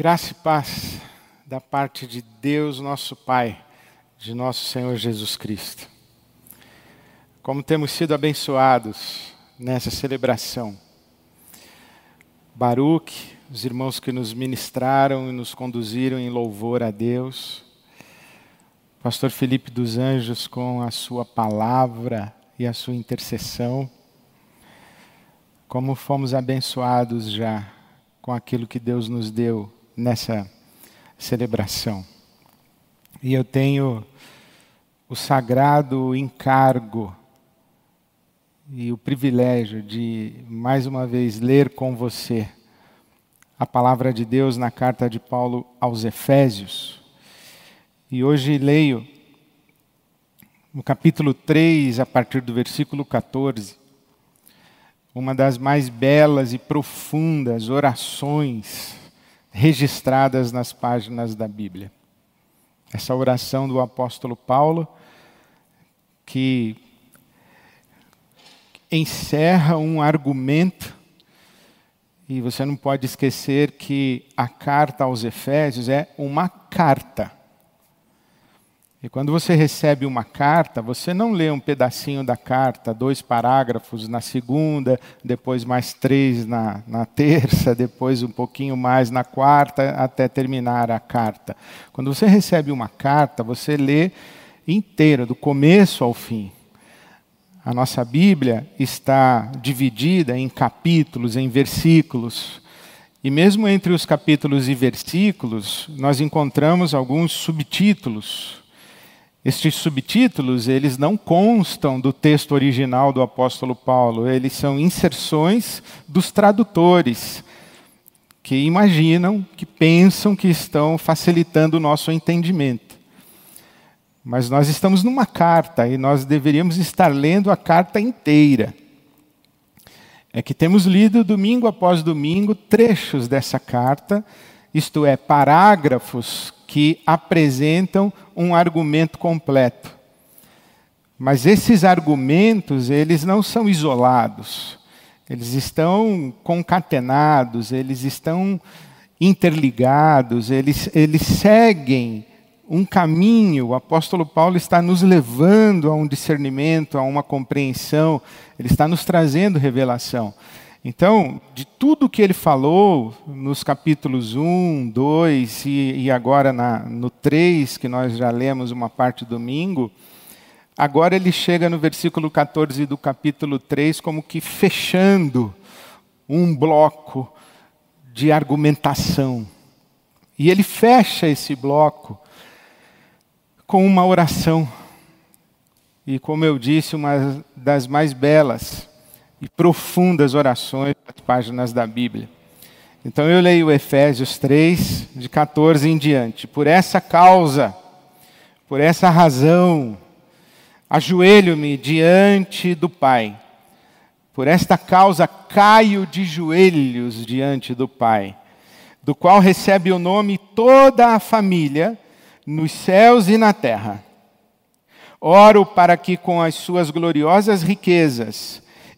Graça e paz da parte de Deus, nosso Pai, de nosso Senhor Jesus Cristo. Como temos sido abençoados nessa celebração. Baruch, os irmãos que nos ministraram e nos conduziram em louvor a Deus. Pastor Felipe dos Anjos com a sua palavra e a sua intercessão. Como fomos abençoados já com aquilo que Deus nos deu nessa celebração. E eu tenho o sagrado encargo e o privilégio de, mais uma vez, ler com você a palavra de Deus na carta de Paulo aos Efésios. E hoje leio no capítulo 3, a partir do versículo 14, uma das mais belas e profundas orações registradas nas páginas da Bíblia. Essa oração do apóstolo Paulo, que encerra um argumento, e você não pode esquecer que a carta aos Efésios é uma carta. E quando você recebe uma carta, você não lê um pedacinho da carta, dois parágrafos na segunda, depois mais três na, na terça, depois um pouquinho mais na quarta, até terminar a carta. Quando você recebe uma carta, você lê inteira, do começo ao fim. A nossa Bíblia está dividida em capítulos, em versículos. E mesmo entre os capítulos e versículos, nós encontramos alguns subtítulos estes subtítulos, eles não constam do texto original do apóstolo Paulo, eles são inserções dos tradutores, que imaginam, que pensam que estão facilitando o nosso entendimento. Mas nós estamos numa carta e nós deveríamos estar lendo a carta inteira. É que temos lido domingo após domingo trechos dessa carta, isto é, parágrafos que apresentam um argumento completo. Mas esses argumentos, eles não são isolados. Eles estão concatenados, eles estão interligados, eles, eles seguem um caminho. O apóstolo Paulo está nos levando a um discernimento, a uma compreensão, ele está nos trazendo revelação. Então, de tudo que ele falou nos capítulos 1, 2 e, e agora na, no 3, que nós já lemos uma parte domingo, agora ele chega no versículo 14 do capítulo 3 como que fechando um bloco de argumentação. E ele fecha esse bloco com uma oração. E como eu disse, uma das mais belas e profundas orações nas páginas da Bíblia. Então eu leio Efésios 3, de 14 em diante. Por essa causa, por essa razão, ajoelho-me diante do Pai. Por esta causa caio de joelhos diante do Pai, do qual recebe o nome toda a família, nos céus e na terra. Oro para que com as suas gloriosas riquezas,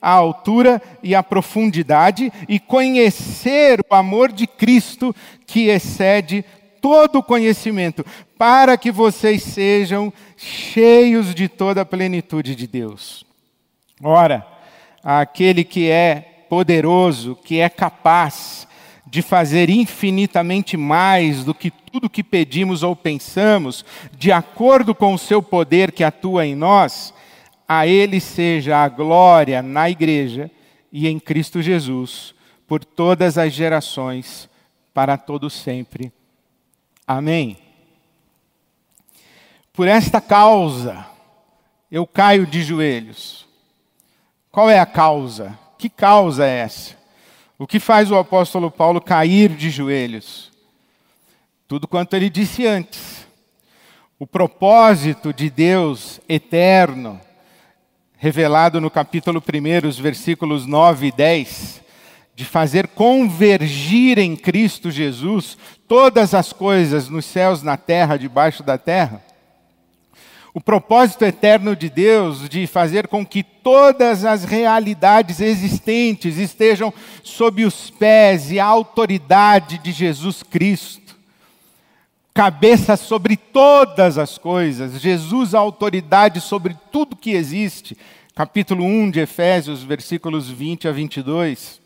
a altura e a profundidade e conhecer o amor de Cristo que excede todo o conhecimento, para que vocês sejam cheios de toda a plenitude de Deus. Ora, aquele que é poderoso, que é capaz de fazer infinitamente mais do que tudo que pedimos ou pensamos, de acordo com o seu poder que atua em nós, a Ele seja a glória na igreja e em Cristo Jesus, por todas as gerações, para todos sempre. Amém. Por esta causa, eu caio de joelhos. Qual é a causa? Que causa é essa? O que faz o apóstolo Paulo cair de joelhos? tudo quanto ele disse antes. O propósito de Deus eterno, revelado no capítulo 1, os versículos 9 e 10, de fazer convergir em Cristo Jesus todas as coisas nos céus, na terra, debaixo da terra. O propósito eterno de Deus de fazer com que todas as realidades existentes estejam sob os pés e a autoridade de Jesus Cristo. Cabeça sobre todas as coisas, Jesus a autoridade sobre tudo que existe. Capítulo 1 de Efésios, versículos 20 a 22.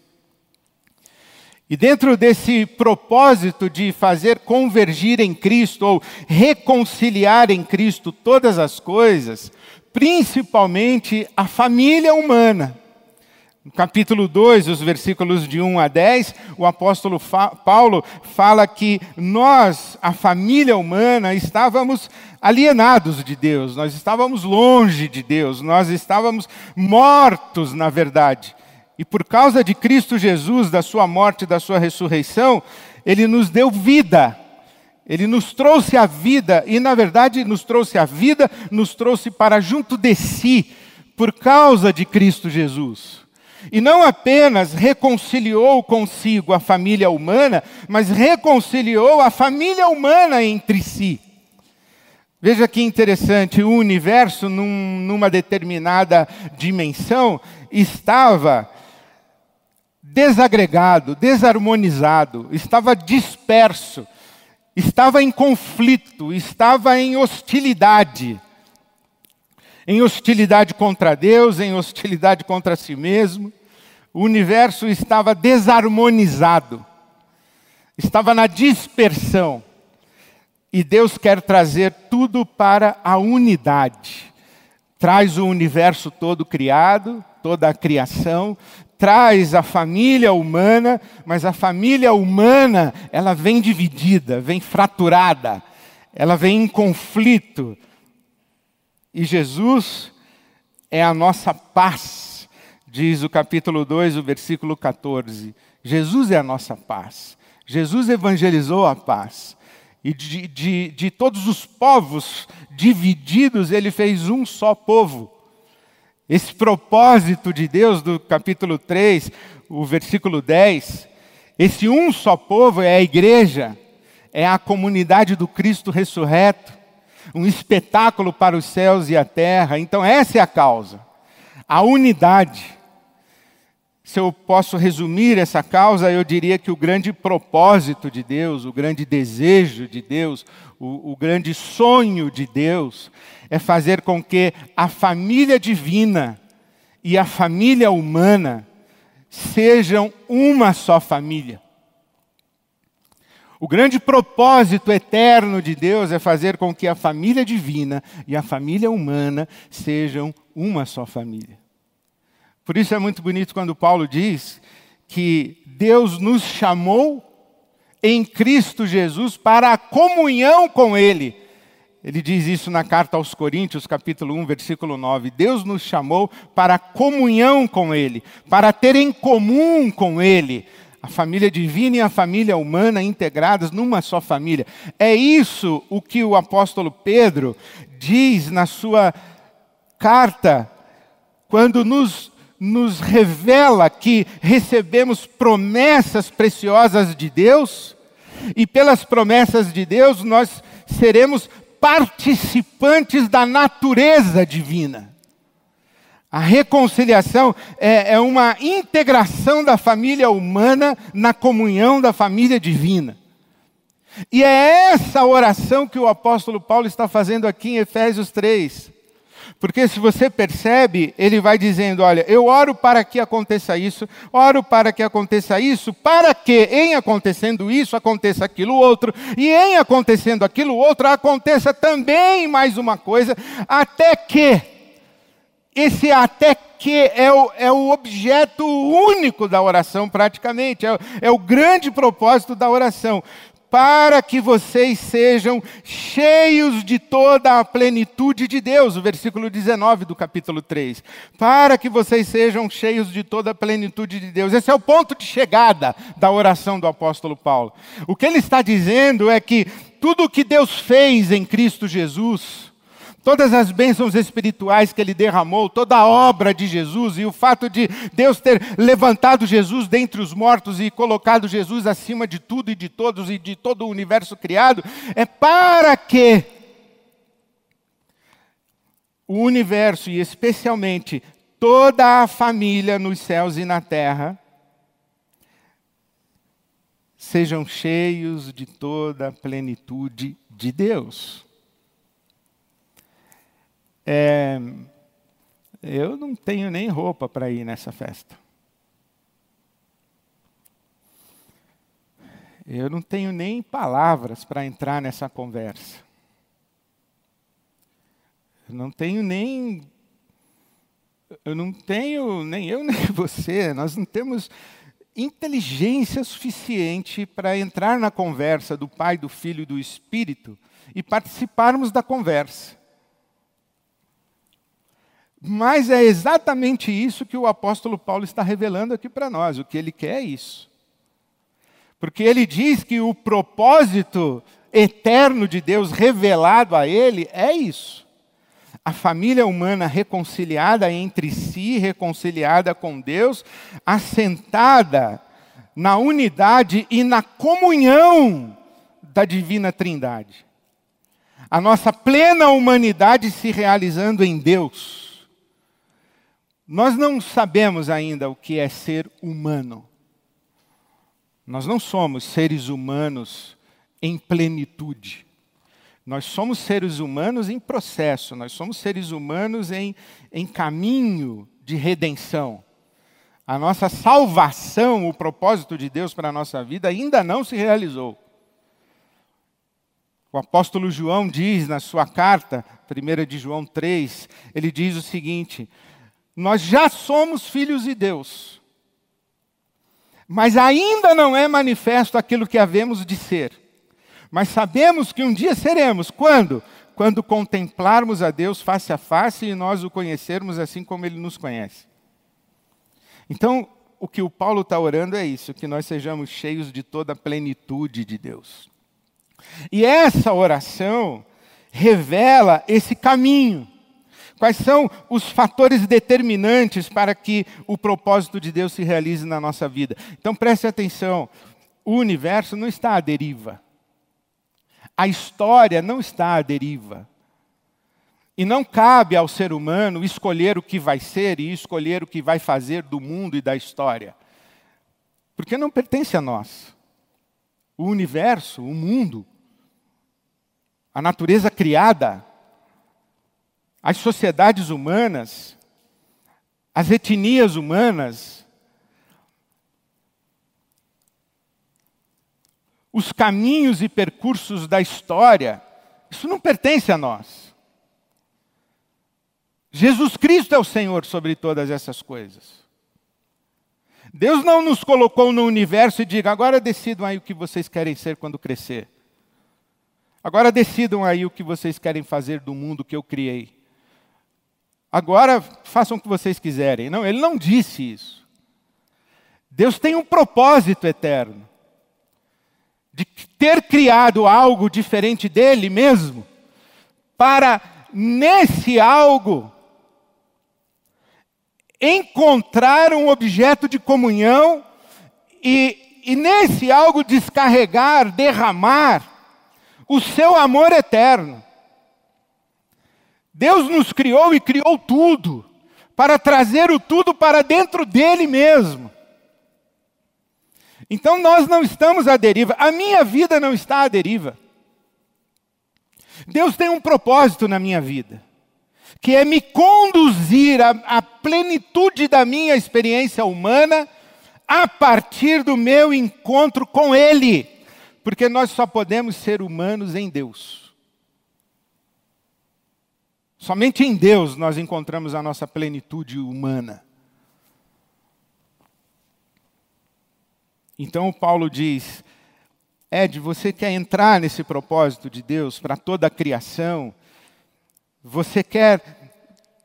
E dentro desse propósito de fazer convergir em Cristo, ou reconciliar em Cristo todas as coisas, principalmente a família humana. No capítulo 2, os versículos de 1 a 10, o apóstolo fa Paulo fala que nós, a família humana, estávamos alienados de Deus, nós estávamos longe de Deus, nós estávamos mortos, na verdade. E por causa de Cristo Jesus, da sua morte e da sua ressurreição, ele nos deu vida. Ele nos trouxe a vida e, na verdade, nos trouxe a vida, nos trouxe para junto de si, por causa de Cristo Jesus. E não apenas reconciliou consigo a família humana, mas reconciliou a família humana entre si. Veja que interessante, o universo, num, numa determinada dimensão, estava desagregado, desarmonizado, estava disperso, estava em conflito, estava em hostilidade. Em hostilidade contra Deus, em hostilidade contra si mesmo. O universo estava desarmonizado, estava na dispersão. E Deus quer trazer tudo para a unidade. Traz o universo todo criado, toda a criação, traz a família humana, mas a família humana, ela vem dividida, vem fraturada, ela vem em conflito. E Jesus é a nossa paz, diz o capítulo 2, o versículo 14. Jesus é a nossa paz. Jesus evangelizou a paz. E de, de, de todos os povos divididos, ele fez um só povo. Esse propósito de Deus do capítulo 3, o versículo 10, esse um só povo é a igreja, é a comunidade do Cristo ressurreto, um espetáculo para os céus e a terra. Então, essa é a causa, a unidade. Se eu posso resumir essa causa, eu diria que o grande propósito de Deus, o grande desejo de Deus, o, o grande sonho de Deus, é fazer com que a família divina e a família humana sejam uma só família. O grande propósito eterno de Deus é fazer com que a família divina e a família humana sejam uma só família. Por isso é muito bonito quando Paulo diz que Deus nos chamou em Cristo Jesus para a comunhão com Ele ele diz isso na carta aos Coríntios, capítulo 1, versículo 9. Deus nos chamou para comunhão com Ele, para ter em comum com Ele a família divina e a família humana integradas numa só família. É isso o que o apóstolo Pedro diz na sua carta, quando nos, nos revela que recebemos promessas preciosas de Deus, e pelas promessas de Deus nós seremos participantes da natureza divina. A reconciliação é, é, uma integração da família humana na comunhão da família divina. E é essa oração que o apóstolo Paulo está fazendo aqui em Efésios 3. Porque se você percebe, ele vai dizendo: Olha, eu oro para que aconteça isso, oro para que aconteça isso, para que em acontecendo isso aconteça aquilo outro, e em acontecendo aquilo outro aconteça também mais uma coisa, até que, esse até que é o, é o objeto único da oração, praticamente, é, é o grande propósito da oração para que vocês sejam cheios de toda a plenitude de Deus, o versículo 19 do capítulo 3. Para que vocês sejam cheios de toda a plenitude de Deus. Esse é o ponto de chegada da oração do apóstolo Paulo. O que ele está dizendo é que tudo o que Deus fez em Cristo Jesus, todas as bênçãos espirituais que ele derramou, toda a obra de Jesus e o fato de Deus ter levantado Jesus dentre os mortos e colocado Jesus acima de tudo e de todos e de todo o universo criado, é para que o universo e especialmente toda a família nos céus e na terra sejam cheios de toda a plenitude de Deus. É, eu não tenho nem roupa para ir nessa festa. Eu não tenho nem palavras para entrar nessa conversa. Eu não tenho nem. Eu não tenho, nem eu nem você, nós não temos inteligência suficiente para entrar na conversa do Pai, do Filho e do Espírito e participarmos da conversa. Mas é exatamente isso que o apóstolo Paulo está revelando aqui para nós. O que ele quer é isso. Porque ele diz que o propósito eterno de Deus revelado a ele é isso. A família humana reconciliada entre si, reconciliada com Deus, assentada na unidade e na comunhão da divina Trindade. A nossa plena humanidade se realizando em Deus nós não sabemos ainda o que é ser humano. Nós não somos seres humanos em plenitude. Nós somos seres humanos em processo, nós somos seres humanos em, em caminho de redenção. A nossa salvação, o propósito de Deus para a nossa vida ainda não se realizou. O apóstolo João diz na sua carta, 1 de João 3, ele diz o seguinte: nós já somos filhos de Deus. Mas ainda não é manifesto aquilo que havemos de ser. Mas sabemos que um dia seremos. Quando? Quando contemplarmos a Deus face a face e nós o conhecermos assim como Ele nos conhece. Então, o que o Paulo está orando é isso: que nós sejamos cheios de toda a plenitude de Deus. E essa oração revela esse caminho. Quais são os fatores determinantes para que o propósito de Deus se realize na nossa vida? Então preste atenção: o universo não está à deriva. A história não está à deriva. E não cabe ao ser humano escolher o que vai ser e escolher o que vai fazer do mundo e da história. Porque não pertence a nós. O universo, o mundo, a natureza criada, as sociedades humanas, as etnias humanas, os caminhos e percursos da história, isso não pertence a nós. Jesus Cristo é o Senhor sobre todas essas coisas. Deus não nos colocou no universo e diga, agora decidam aí o que vocês querem ser quando crescer. Agora decidam aí o que vocês querem fazer do mundo que eu criei. Agora façam o que vocês quiserem. Não, ele não disse isso. Deus tem um propósito eterno de ter criado algo diferente dele mesmo, para nesse algo encontrar um objeto de comunhão e, e nesse algo descarregar, derramar o seu amor eterno. Deus nos criou e criou tudo, para trazer o tudo para dentro dele mesmo. Então nós não estamos à deriva, a minha vida não está à deriva. Deus tem um propósito na minha vida, que é me conduzir à, à plenitude da minha experiência humana a partir do meu encontro com Ele, porque nós só podemos ser humanos em Deus. Somente em Deus nós encontramos a nossa plenitude humana. Então Paulo diz: Ed, você quer entrar nesse propósito de Deus para toda a criação? Você quer,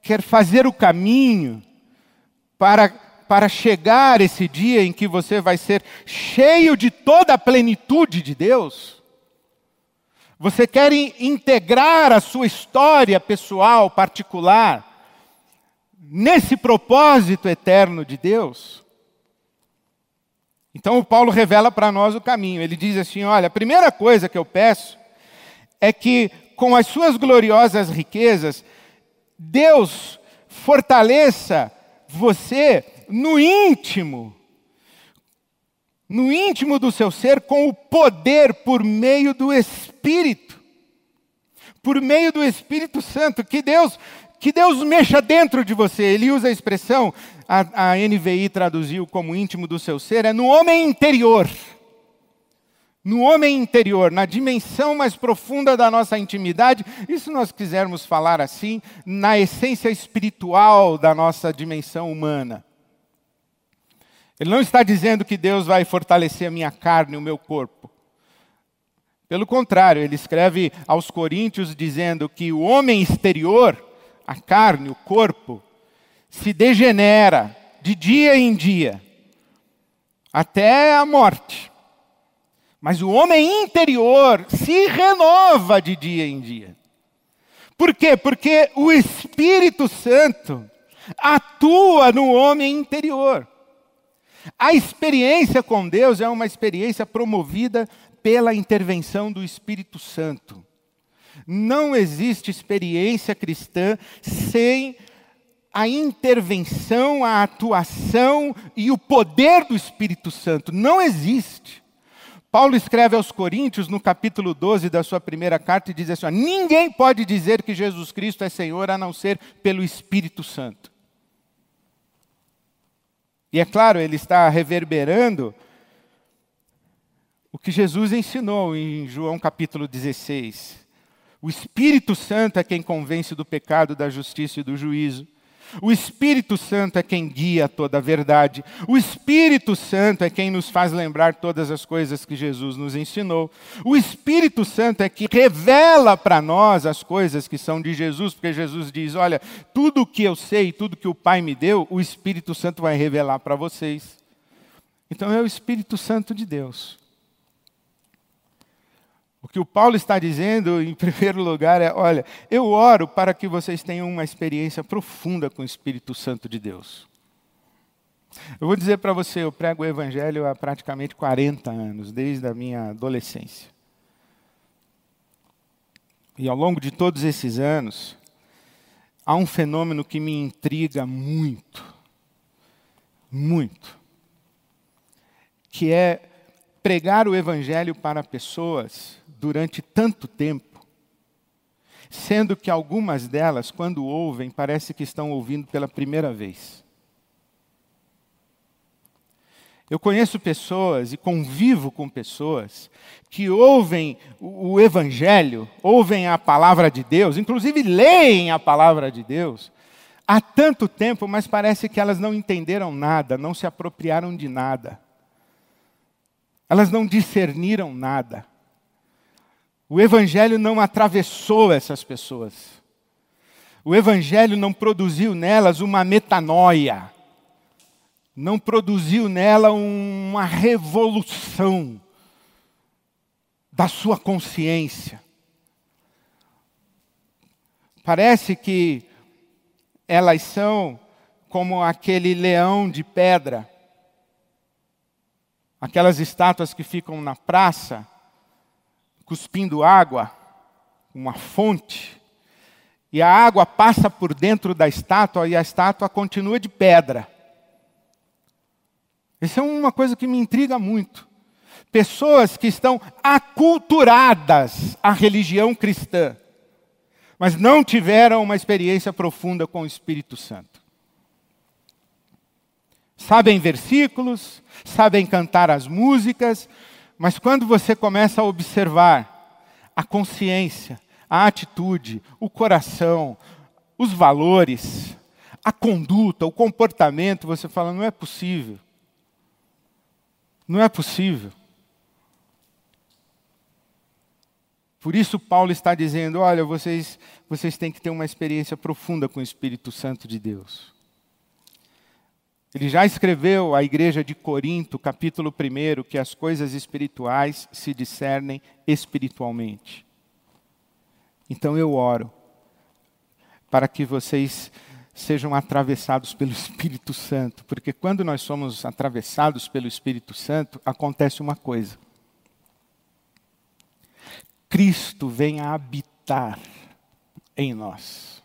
quer fazer o caminho para, para chegar esse dia em que você vai ser cheio de toda a plenitude de Deus? Você quer integrar a sua história pessoal, particular, nesse propósito eterno de Deus? Então o Paulo revela para nós o caminho. Ele diz assim: olha, a primeira coisa que eu peço é que, com as suas gloriosas riquezas, Deus fortaleça você no íntimo, no íntimo do seu ser, com o poder por meio do Espírito, por meio do Espírito Santo, que Deus que Deus mexa dentro de você. Ele usa a expressão, a, a NVI traduziu como íntimo do seu ser, é no homem interior. No homem interior, na dimensão mais profunda da nossa intimidade, e se nós quisermos falar assim, na essência espiritual da nossa dimensão humana. Ele não está dizendo que Deus vai fortalecer a minha carne, o meu corpo. Pelo contrário, ele escreve aos Coríntios dizendo que o homem exterior, a carne, o corpo, se degenera de dia em dia, até a morte. Mas o homem interior se renova de dia em dia. Por quê? Porque o Espírito Santo atua no homem interior. A experiência com Deus é uma experiência promovida pela intervenção do Espírito Santo. Não existe experiência cristã sem a intervenção, a atuação e o poder do Espírito Santo. Não existe. Paulo escreve aos Coríntios, no capítulo 12 da sua primeira carta, e diz assim: ó, Ninguém pode dizer que Jesus Cristo é Senhor a não ser pelo Espírito Santo. E é claro, ele está reverberando o que Jesus ensinou em João capítulo 16. O Espírito Santo é quem convence do pecado, da justiça e do juízo. O Espírito Santo é quem guia toda a verdade. O Espírito Santo é quem nos faz lembrar todas as coisas que Jesus nos ensinou. O Espírito Santo é que revela para nós as coisas que são de Jesus, porque Jesus diz: Olha, tudo o que eu sei, tudo que o Pai me deu, o Espírito Santo vai revelar para vocês. Então é o Espírito Santo de Deus. O que o Paulo está dizendo, em primeiro lugar, é: olha, eu oro para que vocês tenham uma experiência profunda com o Espírito Santo de Deus. Eu vou dizer para você, eu prego o Evangelho há praticamente 40 anos, desde a minha adolescência. E ao longo de todos esses anos, há um fenômeno que me intriga muito, muito, que é pregar o Evangelho para pessoas durante tanto tempo, sendo que algumas delas, quando ouvem, parece que estão ouvindo pela primeira vez. Eu conheço pessoas e convivo com pessoas que ouvem o Evangelho, ouvem a palavra de Deus, inclusive leem a palavra de Deus, há tanto tempo, mas parece que elas não entenderam nada, não se apropriaram de nada. Elas não discerniram nada. O Evangelho não atravessou essas pessoas. O Evangelho não produziu nelas uma metanoia. Não produziu nela uma revolução da sua consciência. Parece que elas são como aquele leão de pedra, aquelas estátuas que ficam na praça cuspindo água, uma fonte, e a água passa por dentro da estátua e a estátua continua de pedra. Isso é uma coisa que me intriga muito. Pessoas que estão aculturadas à religião cristã, mas não tiveram uma experiência profunda com o Espírito Santo. Sabem versículos, sabem cantar as músicas, mas quando você começa a observar a consciência, a atitude, o coração, os valores, a conduta, o comportamento, você fala: não é possível. Não é possível. Por isso, Paulo está dizendo: olha, vocês, vocês têm que ter uma experiência profunda com o Espírito Santo de Deus. Ele já escreveu à igreja de Corinto, capítulo 1, que as coisas espirituais se discernem espiritualmente. Então eu oro para que vocês sejam atravessados pelo Espírito Santo, porque quando nós somos atravessados pelo Espírito Santo, acontece uma coisa. Cristo vem a habitar em nós.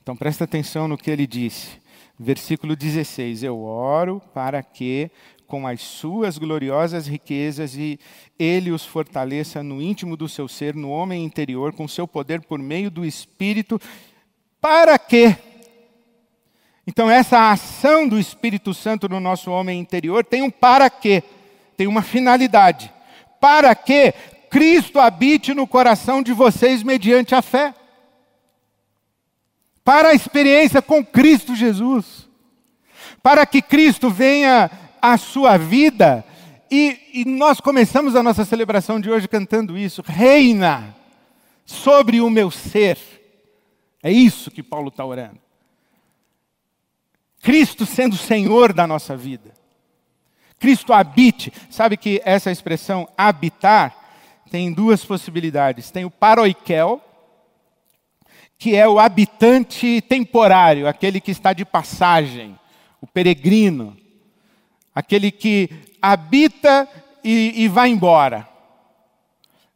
Então presta atenção no que ele disse. Versículo 16: Eu oro para que, com as suas gloriosas riquezas, e ele os fortaleça no íntimo do seu ser, no homem interior, com seu poder por meio do Espírito. Para quê? Então, essa ação do Espírito Santo no nosso homem interior tem um para quê, tem uma finalidade. Para que Cristo habite no coração de vocês mediante a fé. Para a experiência com Cristo Jesus. Para que Cristo venha à sua vida. E, e nós começamos a nossa celebração de hoje cantando isso. Reina sobre o meu ser. É isso que Paulo está orando. Cristo sendo Senhor da nossa vida. Cristo habite. Sabe que essa expressão habitar tem duas possibilidades. Tem o paroikel, que é o habitante temporário, aquele que está de passagem, o peregrino, aquele que habita e, e vai embora.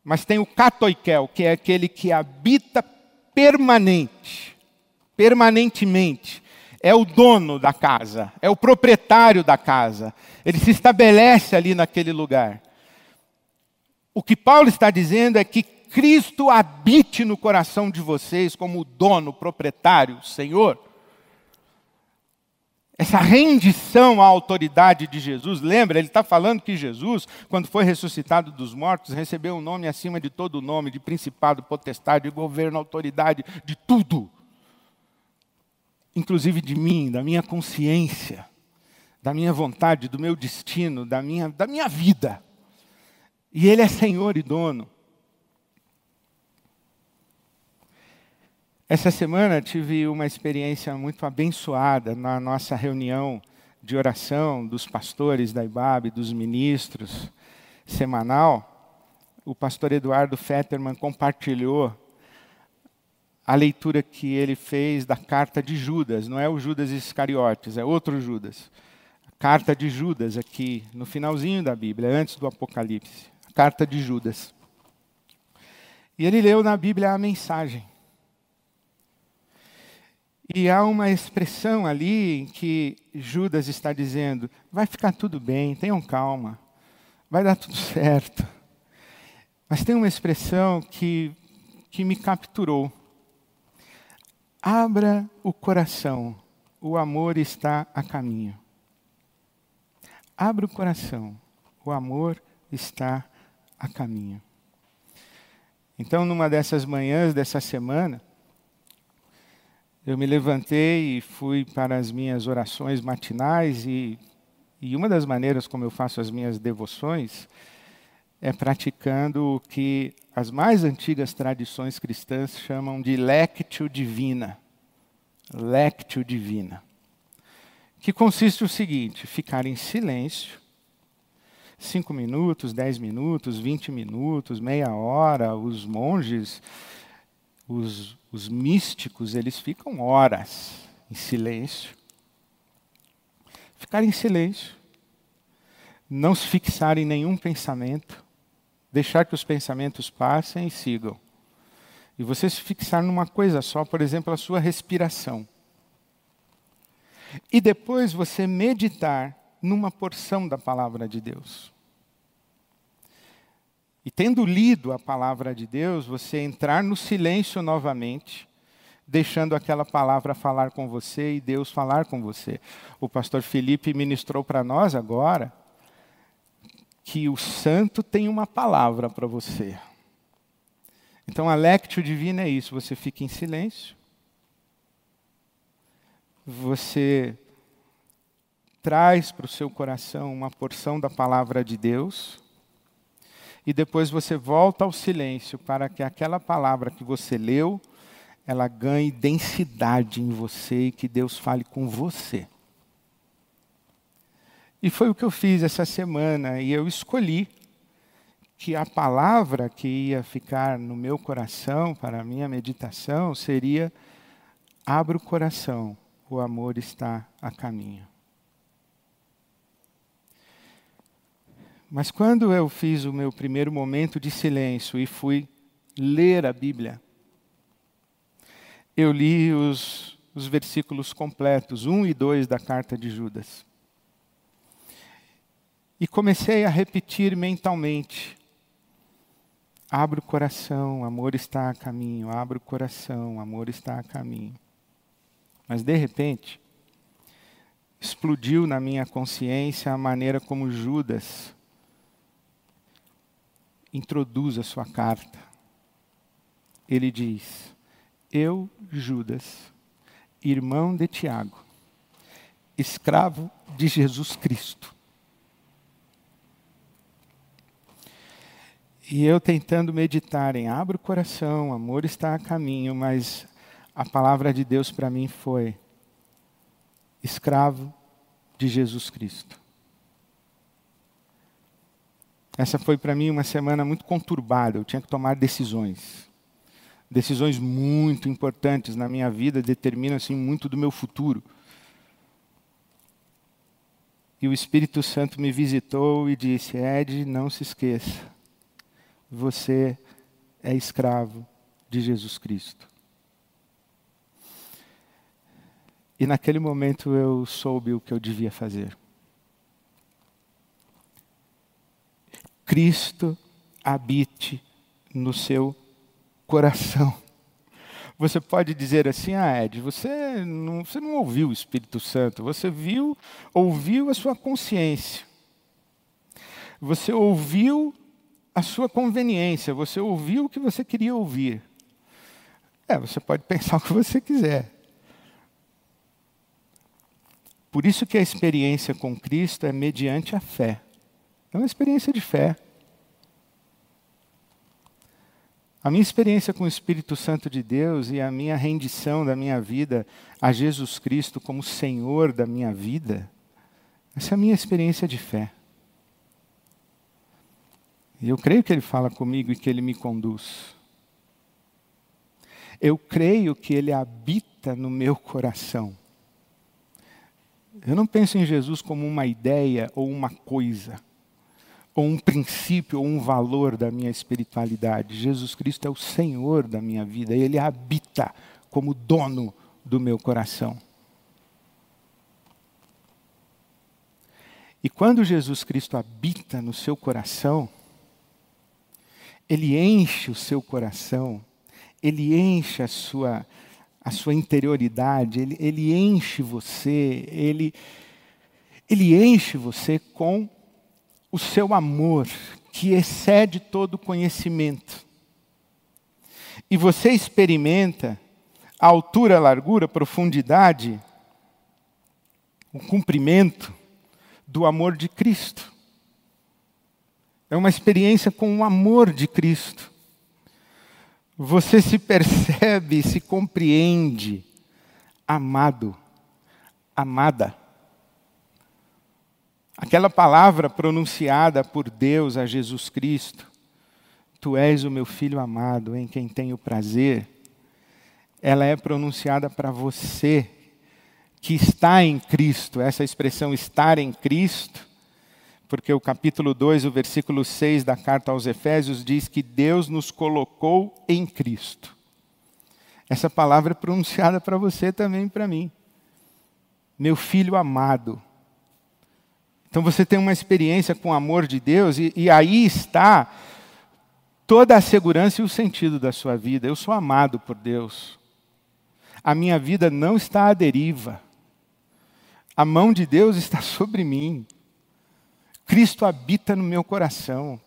Mas tem o catoikel, que é aquele que habita permanente, permanentemente. É o dono da casa, é o proprietário da casa. Ele se estabelece ali naquele lugar. O que Paulo está dizendo é que Cristo habite no coração de vocês como dono, proprietário, Senhor. Essa rendição à autoridade de Jesus, lembra, ele está falando que Jesus, quando foi ressuscitado dos mortos, recebeu um nome acima de todo nome, de principado, potestade, de governo, autoridade, de tudo. Inclusive de mim, da minha consciência, da minha vontade, do meu destino, da minha, da minha vida. E Ele é Senhor e dono. Essa semana tive uma experiência muito abençoada na nossa reunião de oração dos pastores da IBAB, dos ministros, semanal. O pastor Eduardo Fetterman compartilhou a leitura que ele fez da carta de Judas, não é o Judas Iscariotes, é outro Judas. A carta de Judas, aqui no finalzinho da Bíblia, antes do Apocalipse carta de Judas. E ele leu na Bíblia a mensagem. E há uma expressão ali que Judas está dizendo: vai ficar tudo bem, tenham calma, vai dar tudo certo. Mas tem uma expressão que, que me capturou. Abra o coração, o amor está a caminho. Abra o coração, o amor está a caminho. Então, numa dessas manhãs dessa semana, eu me levantei e fui para as minhas orações matinais e, e uma das maneiras como eu faço as minhas devoções é praticando o que as mais antigas tradições cristãs chamam de lectio divina. Lectio divina. Que consiste o seguinte: ficar em silêncio cinco minutos, dez minutos, vinte minutos, meia hora. Os monges, os, os místicos, eles ficam horas em silêncio. Ficar em silêncio. Não se fixar em nenhum pensamento. Deixar que os pensamentos passem e sigam. E você se fixar numa coisa só, por exemplo, a sua respiração. E depois você meditar numa porção da palavra de Deus. E tendo lido a palavra de Deus, você entrar no silêncio novamente, deixando aquela palavra falar com você e Deus falar com você. O pastor Felipe ministrou para nós agora que o santo tem uma palavra para você. Então a lectio divina é isso, você fica em silêncio. Você traz para o seu coração uma porção da palavra de Deus. E depois você volta ao silêncio para que aquela palavra que você leu, ela ganhe densidade em você e que Deus fale com você. E foi o que eu fiz essa semana, e eu escolhi que a palavra que ia ficar no meu coração para a minha meditação seria: abra o coração, o amor está a caminho. Mas quando eu fiz o meu primeiro momento de silêncio e fui ler a Bíblia, eu li os, os versículos completos, 1 e 2 da carta de Judas. E comecei a repetir mentalmente: Abra o coração, amor está a caminho, abra o coração, amor está a caminho. Mas de repente, explodiu na minha consciência a maneira como Judas introduz a sua carta. Ele diz: Eu, Judas, irmão de Tiago, escravo de Jesus Cristo. E eu tentando meditar em abra o coração, amor está a caminho, mas a palavra de Deus para mim foi escravo de Jesus Cristo. Essa foi para mim uma semana muito conturbada, eu tinha que tomar decisões. Decisões muito importantes na minha vida, determinam assim muito do meu futuro. E o Espírito Santo me visitou e disse: Ed, não se esqueça, você é escravo de Jesus Cristo. E naquele momento eu soube o que eu devia fazer. Cristo habite no seu coração. Você pode dizer assim, ah, Ed, você não, você não ouviu o Espírito Santo, você viu, ouviu a sua consciência. Você ouviu a sua conveniência, você ouviu o que você queria ouvir. É, você pode pensar o que você quiser. Por isso que a experiência com Cristo é mediante a fé. É uma experiência de fé. A minha experiência com o Espírito Santo de Deus e a minha rendição da minha vida a Jesus Cristo como Senhor da minha vida, essa é a minha experiência de fé. E eu creio que Ele fala comigo e que Ele me conduz. Eu creio que Ele habita no meu coração. Eu não penso em Jesus como uma ideia ou uma coisa ou um princípio ou um valor da minha espiritualidade. Jesus Cristo é o Senhor da minha vida, ele habita como dono do meu coração. E quando Jesus Cristo habita no seu coração, ele enche o seu coração, ele enche a sua, a sua interioridade, ele, ele enche você, ele, ele enche você com o seu amor, que excede todo conhecimento. E você experimenta a altura, a largura, a profundidade, o cumprimento do amor de Cristo. É uma experiência com o amor de Cristo. Você se percebe, se compreende amado, amada. Aquela palavra pronunciada por Deus a Jesus Cristo, Tu és o meu filho amado, em quem tenho prazer, ela é pronunciada para você que está em Cristo, essa expressão estar em Cristo, porque o capítulo 2, o versículo 6 da carta aos Efésios diz que Deus nos colocou em Cristo. Essa palavra é pronunciada para você também para mim. Meu filho amado, então você tem uma experiência com o amor de Deus e, e aí está toda a segurança e o sentido da sua vida. Eu sou amado por Deus. A minha vida não está à deriva. A mão de Deus está sobre mim. Cristo habita no meu coração.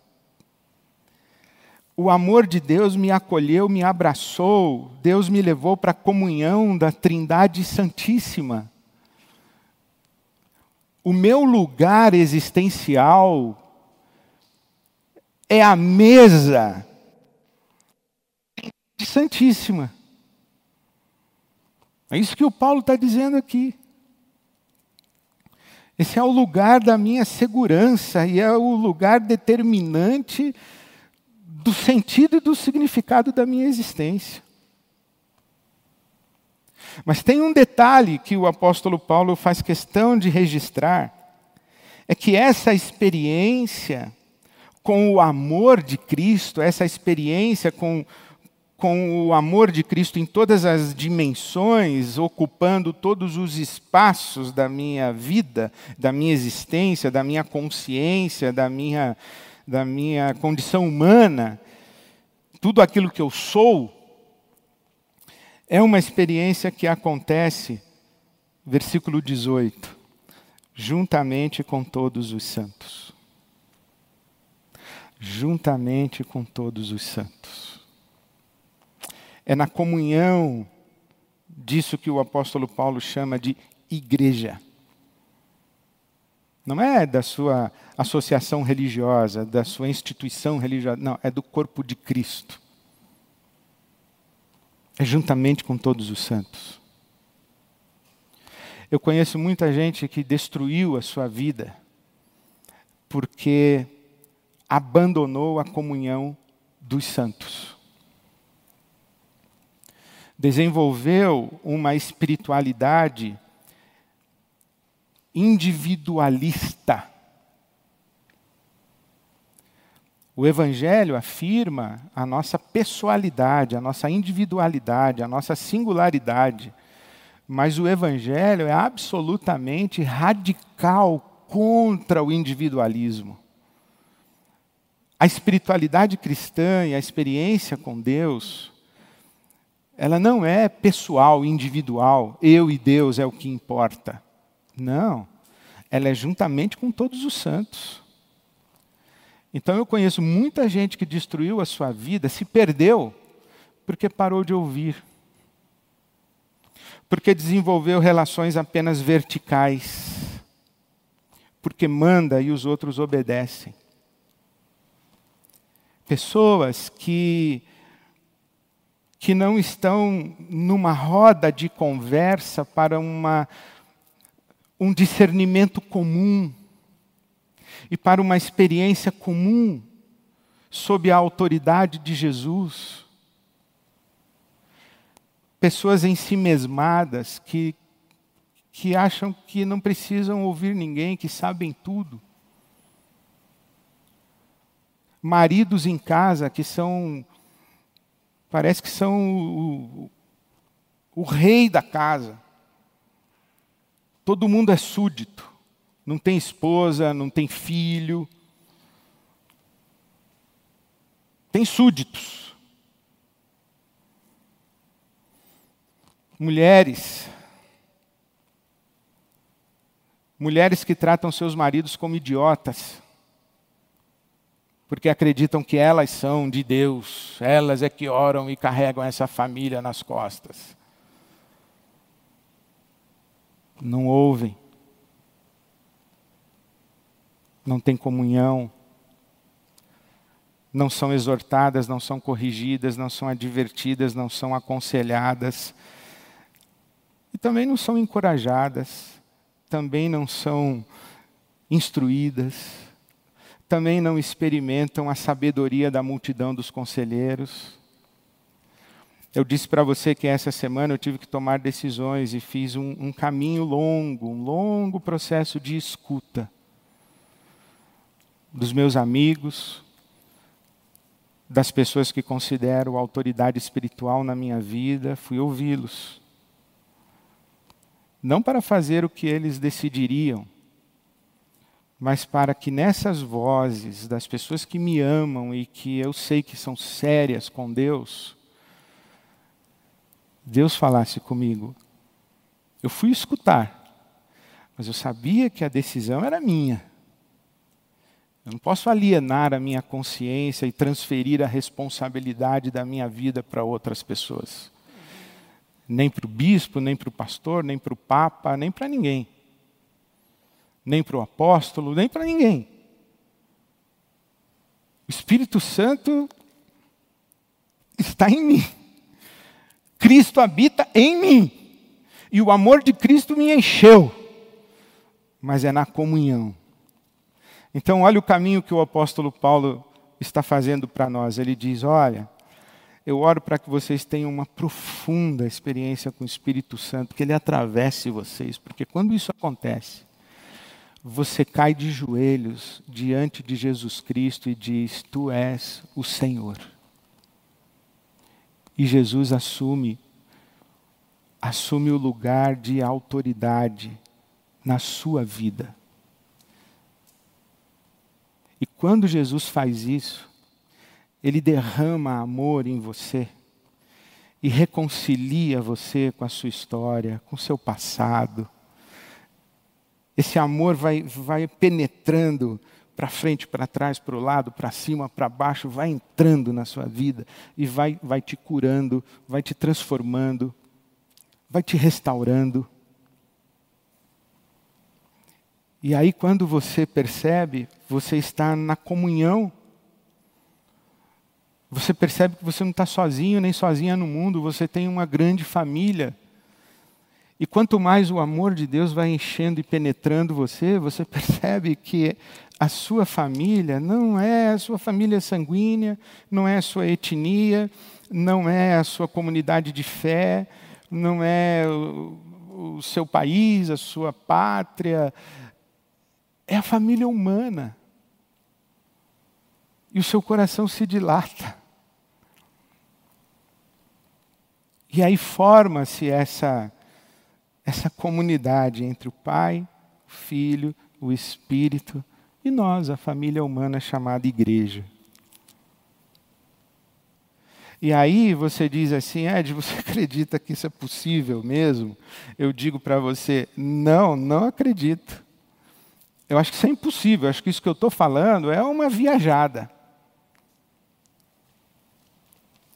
O amor de Deus me acolheu, me abraçou, Deus me levou para a comunhão da Trindade Santíssima o meu lugar existencial é a mesa Santíssima. É isso que o Paulo está dizendo aqui. Esse é o lugar da minha segurança e é o lugar determinante do sentido e do significado da minha existência. Mas tem um detalhe que o apóstolo Paulo faz questão de registrar: é que essa experiência com o amor de Cristo, essa experiência com com o amor de Cristo em todas as dimensões, ocupando todos os espaços da minha vida, da minha existência, da minha consciência, da minha, da minha condição humana, tudo aquilo que eu sou, é uma experiência que acontece, versículo 18, juntamente com todos os santos. Juntamente com todos os santos. É na comunhão disso que o apóstolo Paulo chama de igreja. Não é da sua associação religiosa, da sua instituição religiosa, não, é do corpo de Cristo. É juntamente com todos os santos. Eu conheço muita gente que destruiu a sua vida porque abandonou a comunhão dos santos desenvolveu uma espiritualidade individualista. O Evangelho afirma a nossa pessoalidade, a nossa individualidade, a nossa singularidade. Mas o Evangelho é absolutamente radical contra o individualismo. A espiritualidade cristã e a experiência com Deus ela não é pessoal, individual, eu e Deus é o que importa. Não. Ela é juntamente com todos os santos. Então eu conheço muita gente que destruiu a sua vida, se perdeu, porque parou de ouvir. Porque desenvolveu relações apenas verticais. Porque manda e os outros obedecem. Pessoas que que não estão numa roda de conversa para uma, um discernimento comum e para uma experiência comum sob a autoridade de Jesus. Pessoas em si mesmadas que, que acham que não precisam ouvir ninguém, que sabem tudo. Maridos em casa que são Parece que são o, o, o rei da casa. Todo mundo é súdito. Não tem esposa, não tem filho. Tem súditos. Mulheres. Mulheres que tratam seus maridos como idiotas porque acreditam que elas são de Deus, elas é que oram e carregam essa família nas costas. Não ouvem, não têm comunhão, não são exortadas, não são corrigidas, não são advertidas, não são aconselhadas, e também não são encorajadas, também não são instruídas também não experimentam a sabedoria da multidão dos conselheiros. Eu disse para você que essa semana eu tive que tomar decisões e fiz um, um caminho longo, um longo processo de escuta dos meus amigos, das pessoas que considero autoridade espiritual na minha vida, fui ouvi-los. Não para fazer o que eles decidiriam, mas para que nessas vozes das pessoas que me amam e que eu sei que são sérias com Deus, Deus falasse comigo. Eu fui escutar, mas eu sabia que a decisão era minha. Eu não posso alienar a minha consciência e transferir a responsabilidade da minha vida para outras pessoas. Nem para o bispo, nem para o pastor, nem para o papa, nem para ninguém nem para o apóstolo, nem para ninguém. O Espírito Santo está em mim. Cristo habita em mim. E o amor de Cristo me encheu. Mas é na comunhão. Então, olha o caminho que o apóstolo Paulo está fazendo para nós. Ele diz: Olha, eu oro para que vocês tenham uma profunda experiência com o Espírito Santo, que ele atravesse vocês, porque quando isso acontece, você cai de joelhos diante de Jesus Cristo e diz: Tu és o Senhor. E Jesus assume assume o lugar de autoridade na sua vida. E quando Jesus faz isso, ele derrama amor em você e reconcilia você com a sua história, com o seu passado. Esse amor vai, vai penetrando para frente, para trás, para o lado, para cima, para baixo, vai entrando na sua vida e vai, vai te curando, vai te transformando, vai te restaurando. E aí, quando você percebe, você está na comunhão. Você percebe que você não está sozinho nem sozinha no mundo, você tem uma grande família. E quanto mais o amor de Deus vai enchendo e penetrando você, você percebe que a sua família não é a sua família sanguínea, não é a sua etnia, não é a sua comunidade de fé, não é o, o seu país, a sua pátria, é a família humana. E o seu coração se dilata. E aí forma-se essa, essa comunidade entre o Pai, o Filho, o Espírito e nós, a família humana chamada Igreja. E aí você diz assim, Ed, você acredita que isso é possível mesmo? Eu digo para você, não, não acredito. Eu acho que isso é impossível. Eu acho que isso que eu estou falando é uma viajada.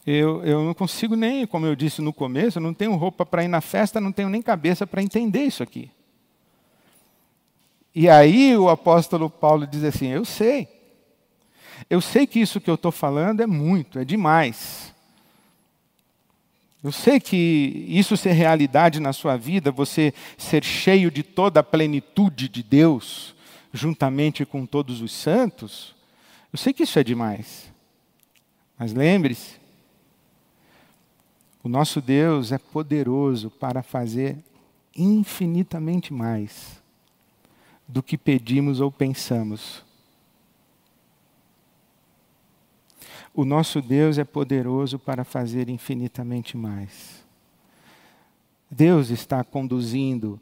Eu, eu não consigo nem, como eu disse no começo, eu não tenho roupa para ir na festa, não tenho nem cabeça para entender isso aqui. E aí o apóstolo Paulo diz assim: Eu sei. Eu sei que isso que eu estou falando é muito, é demais. Eu sei que isso ser realidade na sua vida, você ser cheio de toda a plenitude de Deus, juntamente com todos os santos, eu sei que isso é demais. Mas lembre-se, o nosso Deus é poderoso para fazer infinitamente mais do que pedimos ou pensamos. O nosso Deus é poderoso para fazer infinitamente mais. Deus está conduzindo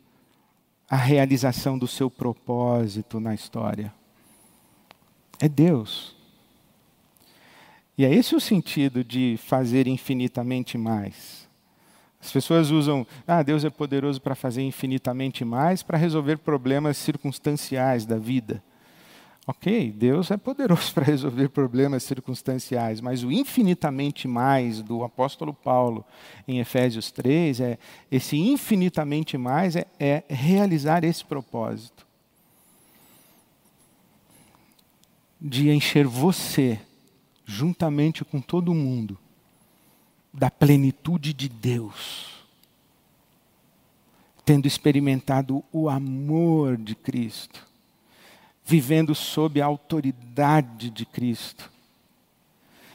a realização do seu propósito na história. É Deus. E é esse o sentido de fazer infinitamente mais. As pessoas usam, ah, Deus é poderoso para fazer infinitamente mais para resolver problemas circunstanciais da vida. Ok, Deus é poderoso para resolver problemas circunstanciais, mas o infinitamente mais do apóstolo Paulo em Efésios 3 é esse infinitamente mais é, é realizar esse propósito de encher você, juntamente com todo mundo, da plenitude de Deus, tendo experimentado o amor de Cristo vivendo sob a autoridade de Cristo,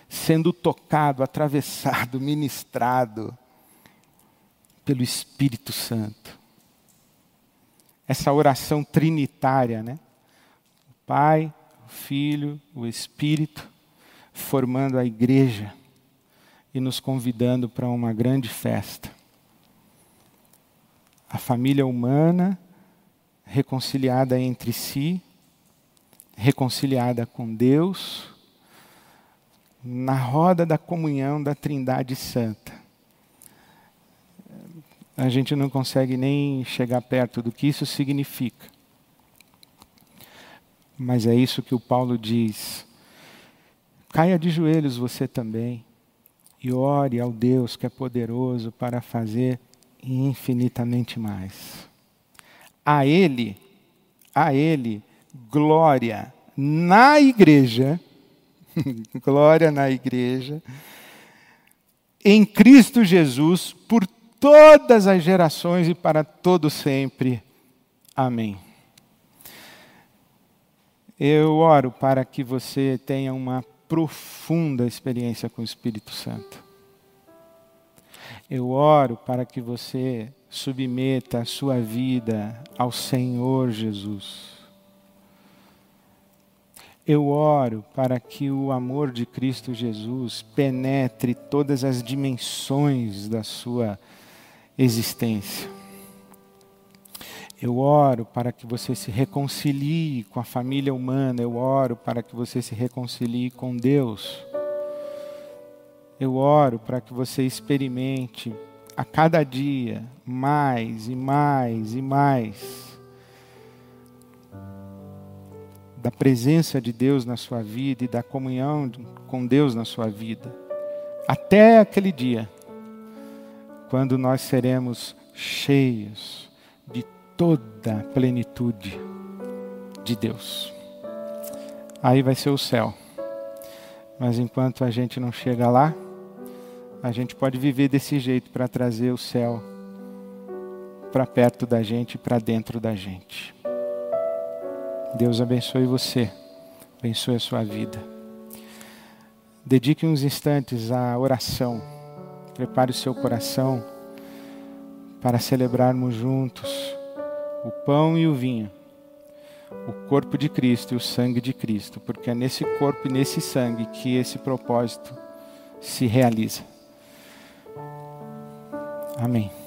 sendo tocado, atravessado, ministrado pelo Espírito Santo. Essa oração trinitária, né? O Pai, o Filho, o Espírito, formando a igreja e nos convidando para uma grande festa. A família humana reconciliada entre si reconciliada com Deus, na roda da comunhão da Trindade Santa. A gente não consegue nem chegar perto do que isso significa. Mas é isso que o Paulo diz. Caia de joelhos você também e ore ao Deus que é poderoso para fazer infinitamente mais. A Ele, a Ele glória na igreja Glória na igreja. Em Cristo Jesus, por todas as gerações e para todo sempre. Amém. Eu oro para que você tenha uma profunda experiência com o Espírito Santo. Eu oro para que você submeta a sua vida ao Senhor Jesus. Eu oro para que o amor de Cristo Jesus penetre todas as dimensões da sua existência. Eu oro para que você se reconcilie com a família humana, eu oro para que você se reconcilie com Deus. Eu oro para que você experimente a cada dia mais e mais e mais da presença de Deus na sua vida e da comunhão com Deus na sua vida. Até aquele dia, quando nós seremos cheios toda a plenitude de Deus. Aí vai ser o céu. Mas enquanto a gente não chega lá, a gente pode viver desse jeito para trazer o céu para perto da gente, para dentro da gente. Deus abençoe você, abençoe a sua vida. Dedique uns instantes à oração. Prepare o seu coração para celebrarmos juntos o pão e o vinho, o corpo de Cristo e o sangue de Cristo, porque é nesse corpo e nesse sangue que esse propósito se realiza. Amém.